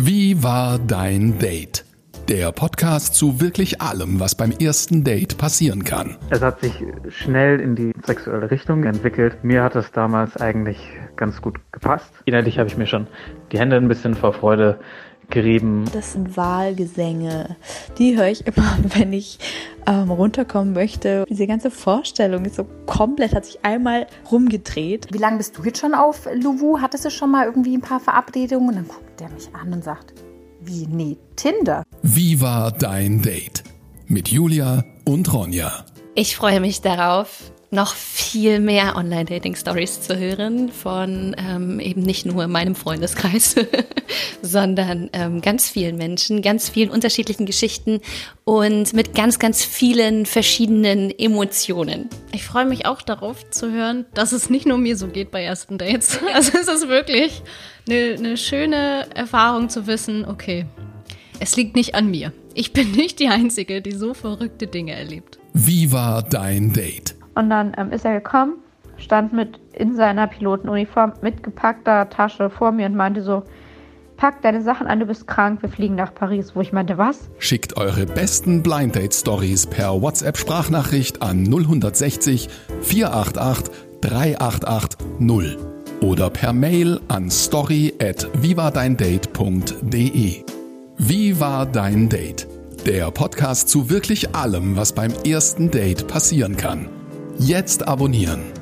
Wie war dein Date? Der Podcast zu wirklich allem, was beim ersten Date passieren kann. Es hat sich schnell in die sexuelle Richtung entwickelt. Mir hat es damals eigentlich ganz gut gepasst. Innerlich habe ich mir schon die Hände ein bisschen vor Freude gerieben. Das sind Wahlgesänge. Die höre ich immer, wenn ich ähm, runterkommen möchte. Diese ganze Vorstellung ist so komplett, hat sich einmal rumgedreht. Wie lange bist du jetzt schon auf Luwu? Hattest du schon mal irgendwie ein paar Verabredungen? Und dann guckt der mich an und sagt, wie, nee, Tinder. Wie war dein Date? Mit Julia und Ronja. Ich freue mich darauf, noch viel mehr Online-Dating-Stories zu hören von ähm, eben nicht nur meinem Freundeskreis, sondern ähm, ganz vielen Menschen, ganz vielen unterschiedlichen Geschichten und mit ganz, ganz vielen verschiedenen Emotionen. Ich freue mich auch darauf zu hören, dass es nicht nur mir so geht bei ersten Dates. Also es ist wirklich eine, eine schöne Erfahrung zu wissen, okay, es liegt nicht an mir. Ich bin nicht die Einzige, die so verrückte Dinge erlebt. Wie war dein Date? Und dann ähm, ist er gekommen, stand mit in seiner Pilotenuniform mit gepackter Tasche vor mir und meinte so, pack deine Sachen an, du bist krank, wir fliegen nach Paris. Wo ich meinte, was? Schickt eure besten Blind Date Stories per WhatsApp Sprachnachricht an 060 488 388 0 oder per Mail an story at vivadeindate.de. Wie war dein Date? Der Podcast zu wirklich allem, was beim ersten Date passieren kann. Jetzt abonnieren.